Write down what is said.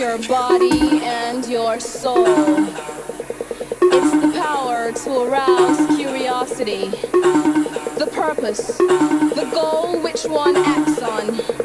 your body and your soul. It's the power to arouse curiosity, the purpose, the goal which one acts on.